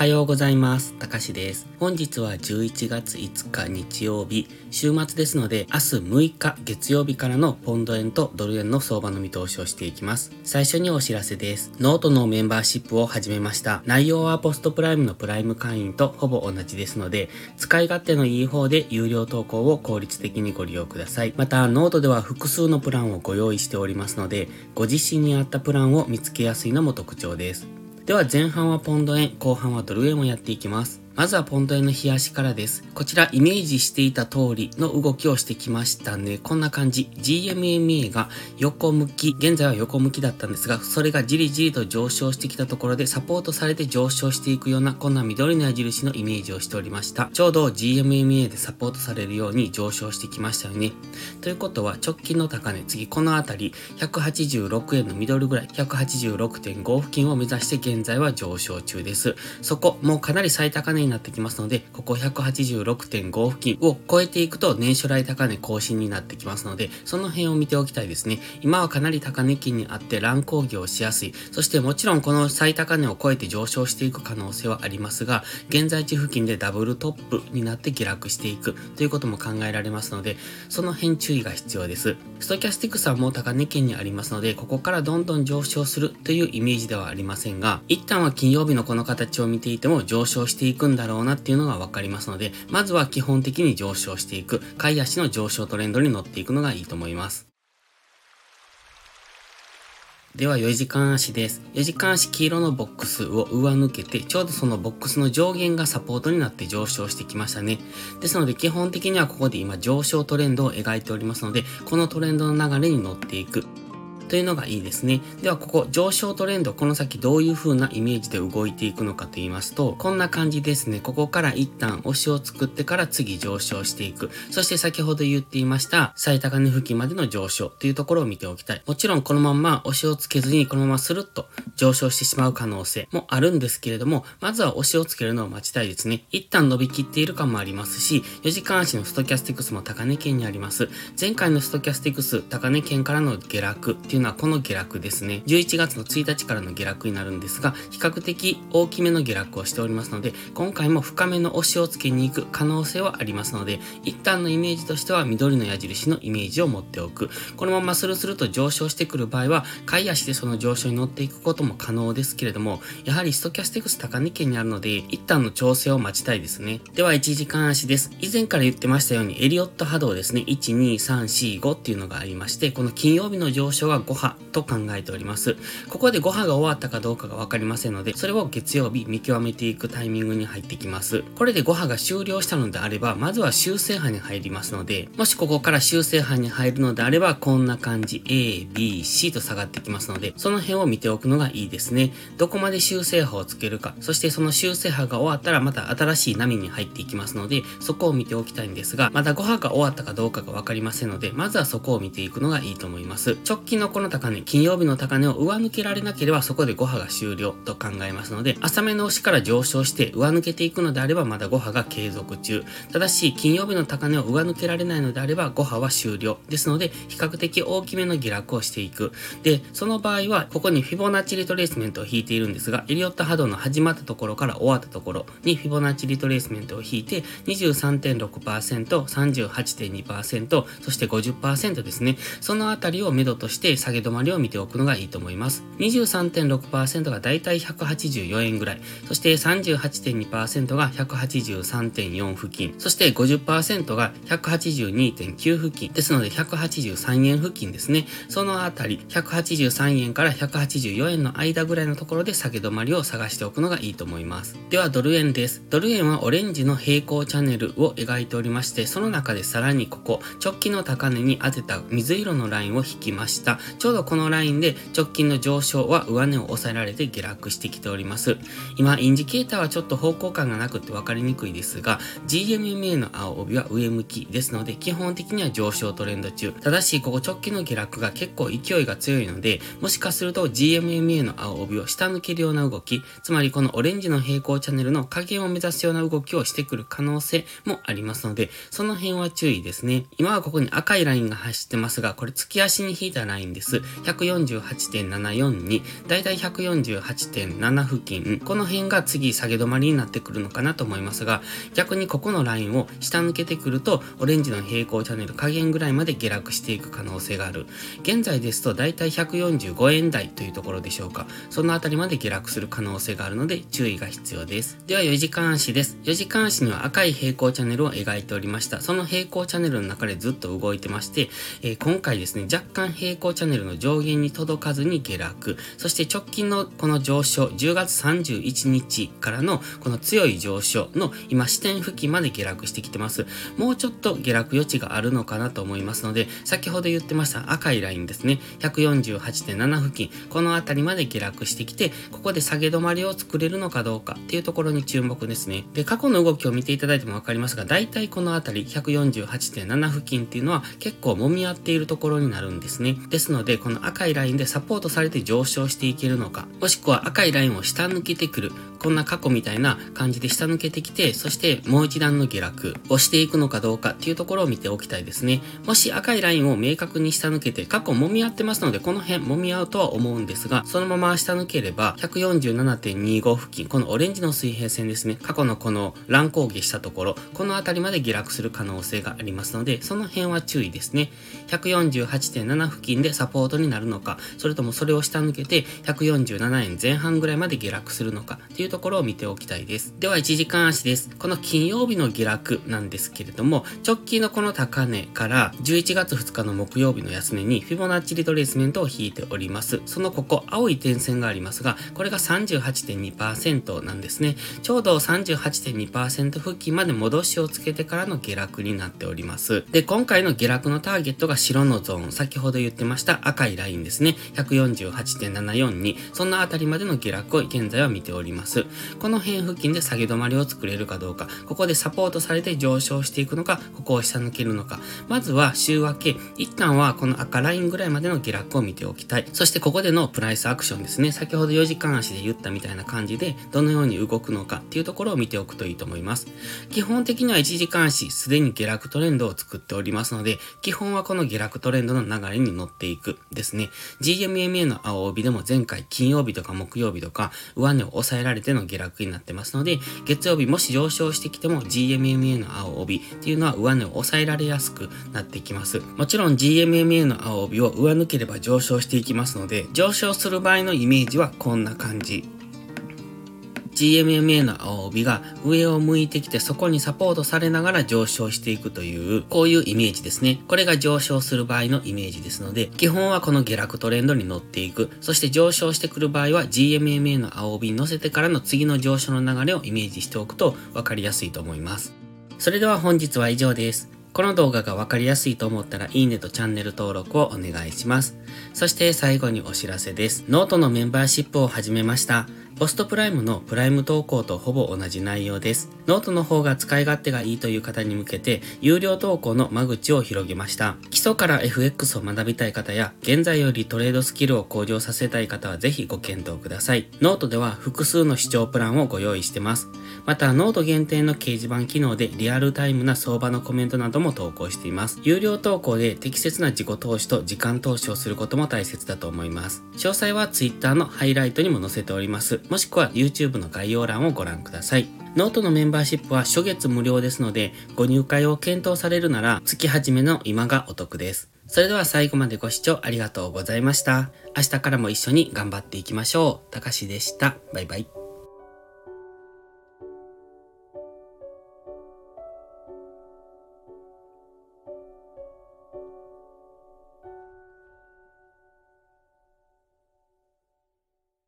はようございます。たかしです。本日は11月5日日曜日、週末ですので、明日6日月曜日からのポンド円とドル円の相場の見通しをしていきます。最初にお知らせです。ノートのメンバーシップを始めました。内容は PostPrime のプライム会員とほぼ同じですので、使い勝手のいい方で有料投稿を効率的にご利用ください。また、ノートでは複数のプランをご用意しておりますので、ご自身に合ったプランを見つけやすいのも特徴です。では前半はポンド円、後半はドル円をやっていきます。まずはポンド円の冷やしからです。こちらイメージしていた通りの動きをしてきましたね。こんな感じ。GMMA が横向き、現在は横向きだったんですが、それがじりじりと上昇してきたところでサポートされて上昇していくような、こんな緑の矢印のイメージをしておりました。ちょうど GMMA でサポートされるように上昇してきましたよね。ということは直近の高値、次このあたり、186円のミドルぐらい、186.5付近を目指して現在は上昇中です。そこ、もうかなり最高値になってきますので、ここ186.5付近を超えていくと年初来高値更新になってきますので、その辺を見ておきたいですね。今はかなり高値期にあって乱高下をしやすい。そしてもちろんこの最高値を超えて上昇していく可能性はありますが、現在地付近でダブルトップになって下落していくということも考えられますので、その辺注意が必要です。ストキャスティックさんも高値圏にありますので、ここからどんどん上昇するというイメージではありませんが、一旦は金曜日のこの形を見ていても上昇していくんだだろうなっていうのがわかりますので、まずは基本的に上昇していく、買い足の上昇トレンドに乗っていくのがいいと思います。では4時間足です。4時間足黄色のボックスを上抜けて、ちょうどそのボックスの上限がサポートになって上昇してきましたね。ですので基本的にはここで今上昇トレンドを描いておりますので、このトレンドの流れに乗っていく。というのがいいですね。ではここ上昇トレンドこの先どういう風なイメージで動いていくのかと言いますとこんな感じですね。ここから一旦押しを作ってから次上昇していく。そして先ほど言っていました最高値付近までの上昇というところを見ておきたい。もちろんこのまま押しをつけずにこのままスルッと上昇してしまう可能性もあるんですけれどもまずは押しをつけるのを待ちたいですね。一旦伸びきっている感もありますし4時間足のストキャスティクスも高値圏にあります。前回のストキャスティクス高値圏からの下落っていうのはこの下落ですね。11月の1日からの下落になるんですが、比較的大きめの下落をしておりますので、今回も深めの押しをつけに行く可能性はありますので、一旦のイメージとしては緑の矢印のイメージを持っておく。このままスルスルと上昇してくる場合は、買い足でその上昇に乗っていくことも可能ですけれども、やはりストキャスティクス高値圏にあるので、一旦の調整を待ちたいですね。では、1時間足です。以前から言ってましたように、エリオット波動ですね。1、2、3、4、5っていうのがありまして、この金曜日の上昇は5波と考えております。ここで5波が終わったかどうかがわかりませんので、それを月曜日見極めていくタイミングに入ってきます。これで5波が終了したのであれば、まずは修正波に入りますので、もしここから修正波に入るのであれば、こんな感じ、A、B、C と下がってきますので、その辺を見ておくのがいいですね。どこまで修正波をつけるか、そしてその修正波が終わったらまた新しい波に入っていきますので、そこを見ておきたいんですが、まだ5波が終わったかどうかがわかりませんので、まずはそこを見ていくのがいいと思います。直近のの高値、金曜日の高値を上抜けられなければそこで5波が終了と考えますので、浅めの押しから上昇して上抜けていくのであればまだ5波が継続中。ただし、金曜日の高値を上抜けられないのであれば5波は終了。ですので、比較的大きめの下落をしていく。で、その場合は、ここにフィボナッチリトレースメントを引いているんですが、エリオット波動の始まったところから終わったところにフィボナッチリトレースメントを引いて、23.6%、38.2%、そして50%ですね。そのあたりを目処として下げ止まりを見ておくのがいいと思います。23.6%がだいたい184円ぐらい、そして38.2%が183.4付近、そして50%が182.9付近、ですので183円付近ですね。そのあたり、183円から184円の間ぐらいのところで下げ止まりを探しておくのがいいと思います。では、ドル円です。ドル円はオレンジの平行チャンネルを描いておりまして、その中でさらにここ、直近の高値に当てた水色のラインを引きました。ちょうどこのラインで直近の上昇は上値を抑えられて下落してきております。今、インジケーターはちょっと方向感がなくて分かりにくいですが、GMMA の青帯は上向きですので、基本的には上昇トレンド中。ただし、ここ直近の下落が結構勢いが強いので、もしかすると GMMA の青帯を下抜けるような動き、つまりこのオレンジの平行チャンネルの加減を目指すような動きをしてくる可能性もありますので、その辺は注意ですね。今はここに赤いラインが走ってますが、これ月足に引いたラインです。です。148.74に、だいたい148.7付近、この辺が次下げ止まりになってくるのかなと思いますが、逆にここのラインを下抜けてくると、オレンジの平行チャンネル加減ぐらいまで下落していく可能性がある。現在ですと、だいたい145円台というところでしょうか。そのあたりまで下落する可能性があるので、注意が必要です。では、4時間足です。4時間足には赤い平行チャンネルを描いておりました。その平行チャンネルの中でずっと動いてまして、えー、今回ですね、若干平行チャンネルネルの上限に届かずに下落、そして直近のこの上昇、10月31日からのこの強い上昇の今視点付近まで下落してきてます。もうちょっと下落余地があるのかなと思いますので、先ほど言ってました赤いラインですね、148.7付近、この辺りまで下落してきて、ここで下げ止まりを作れるのかどうかっていうところに注目ですね。で、過去の動きを見ていただいてもわかりますが、大体この辺り148.7付近っていうのは結構揉み合っているところになるんですね。ですのので、この赤いラインでサポートされて上昇していけるのか、もしくは赤いラインを下抜けてくる、こんな過去みたいな感じで下抜けてきて、そしてもう一段の下落をしていくのかどうかっていうところを見ておきたいですね。もし赤いラインを明確に下抜けて、過去揉み合ってますので、この辺揉み合うとは思うんですが、そのまま下抜ければ、147.25付近、このオレンジの水平線ですね、過去のこの乱高下したところ、この辺りまで下落する可能性がありますので、その辺は注意ですね。148.7付近でサポートになるのか、それともそれを下抜けて147円前半ぐらいまで下落するのかっていうところを見ておきたいです。では1時間足です。この金曜日の下落なんですけれども、直近のこの高値から11月2日の木曜日の安値にフィボナッチリトレースメントを引いております。そのここ青い点線がありますが、これが38.2%なんですね。ちょうど38.2%付近まで戻しをつけてからの下落になっております。で、今回の下落のターゲットが白のゾーン、先ほど言ってました赤いラインですね。148.74に、そんなあたりまでの下落を現在は見ております。この辺付近で下げ止まりを作れるかどうか、ここでサポートされて上昇していくのか、ここを下抜けるのか、まずは週明け、一旦はこの赤ラインぐらいまでの下落を見ておきたい。そしてここでのプライスアクションですね。先ほど4時間足で言ったみたいな感じで、どのように動くのかっていうところを見ておくといいと思います。基本的には1時間足、すでに下落トレンドを作っておりますので、基本はこの下落トレンドの流れに乗っていくですね。GMMA の青帯でも前回金曜日とか木曜日とか上値を抑えられての下落になってますので、月曜日もし上昇してきても GMMA の青帯っていうのは上値を抑えられやすくなってきます。もちろん GMMA の青帯を上抜ければ上昇していきますので、上昇する場合のイメージはこんな感じ GMMA の青帯が上を向いてきてそこにサポートされながら上昇していくという、こういうイメージですね。これが上昇する場合のイメージですので、基本はこの下落トレンドに乗っていく。そして上昇してくる場合は GMMA の青帯に乗せてからの次の上昇の流れをイメージしておくと分かりやすいと思います。それでは本日は以上です。この動画がわかりやすいと思ったらいいねとチャンネル登録をお願いします。そして最後にお知らせです。ノートのメンバーシップを始めました。PostPrime のプライム投稿とほぼ同じ内容です。ノートの方が使い勝手がいいという方に向けて、有料投稿の間口を広げました。基礎から FX を学びたい方や、現在よりトレードスキルを向上させたい方はぜひご検討ください。ノートでは複数の視聴プランをご用意してます。また、ノート限定の掲示板機能でリアルタイムな相場のコメントなども投稿しています。有料投稿で適切な自己投資と時間投資をすることも大切だと思います。詳細は Twitter のハイライトにも載せております。もしくは YouTube の概要欄をご覧ください。ノートのメンバーシップは初月無料ですので、ご入会を検討されるなら月始めの今がお得です。それでは最後までご視聴ありがとうございました。明日からも一緒に頑張っていきましょう。たかしでした。バイバイ。